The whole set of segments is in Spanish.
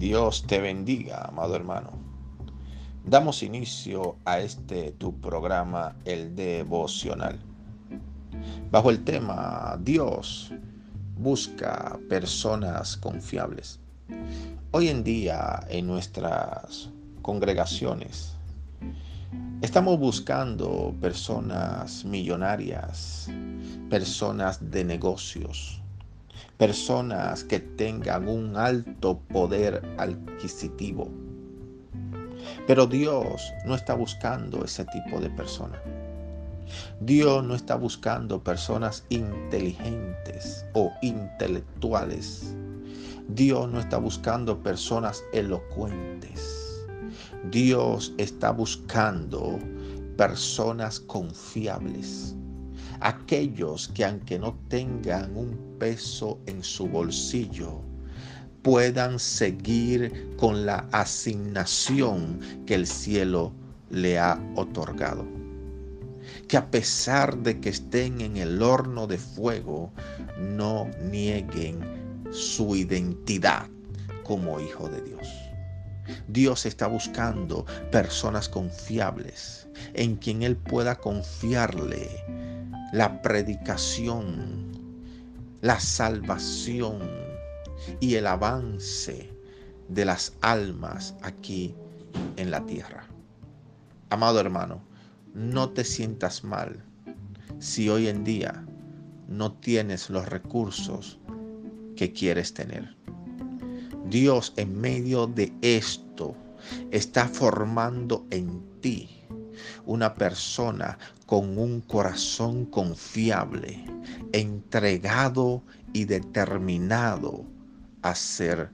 Dios te bendiga, amado hermano. Damos inicio a este tu programa, el devocional. Bajo el tema Dios busca personas confiables. Hoy en día en nuestras congregaciones estamos buscando personas millonarias, personas de negocios, personas que tengan un alto poder adquisitivo. Pero Dios no está buscando ese tipo de personas. Dios no está buscando personas inteligentes o intelectuales. Dios no está buscando personas elocuentes. Dios está buscando personas confiables aquellos que aunque no tengan un peso en su bolsillo, puedan seguir con la asignación que el cielo le ha otorgado. Que a pesar de que estén en el horno de fuego, no nieguen su identidad como hijo de Dios. Dios está buscando personas confiables en quien Él pueda confiarle la predicación, la salvación y el avance de las almas aquí en la tierra. Amado hermano, no te sientas mal si hoy en día no tienes los recursos que quieres tener. Dios en medio de esto está formando en ti una persona con un corazón confiable, entregado y determinado a hacer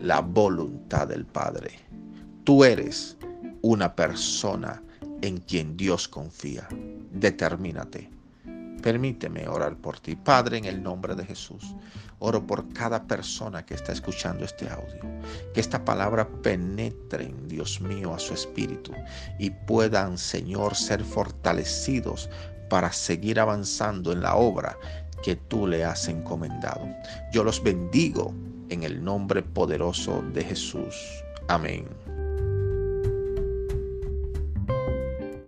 la voluntad del Padre. Tú eres una persona en quien Dios confía. Determínate Permíteme orar por ti. Padre, en el nombre de Jesús, oro por cada persona que está escuchando este audio. Que esta palabra penetre, Dios mío, a su espíritu y puedan, Señor, ser fortalecidos para seguir avanzando en la obra que tú le has encomendado. Yo los bendigo en el nombre poderoso de Jesús. Amén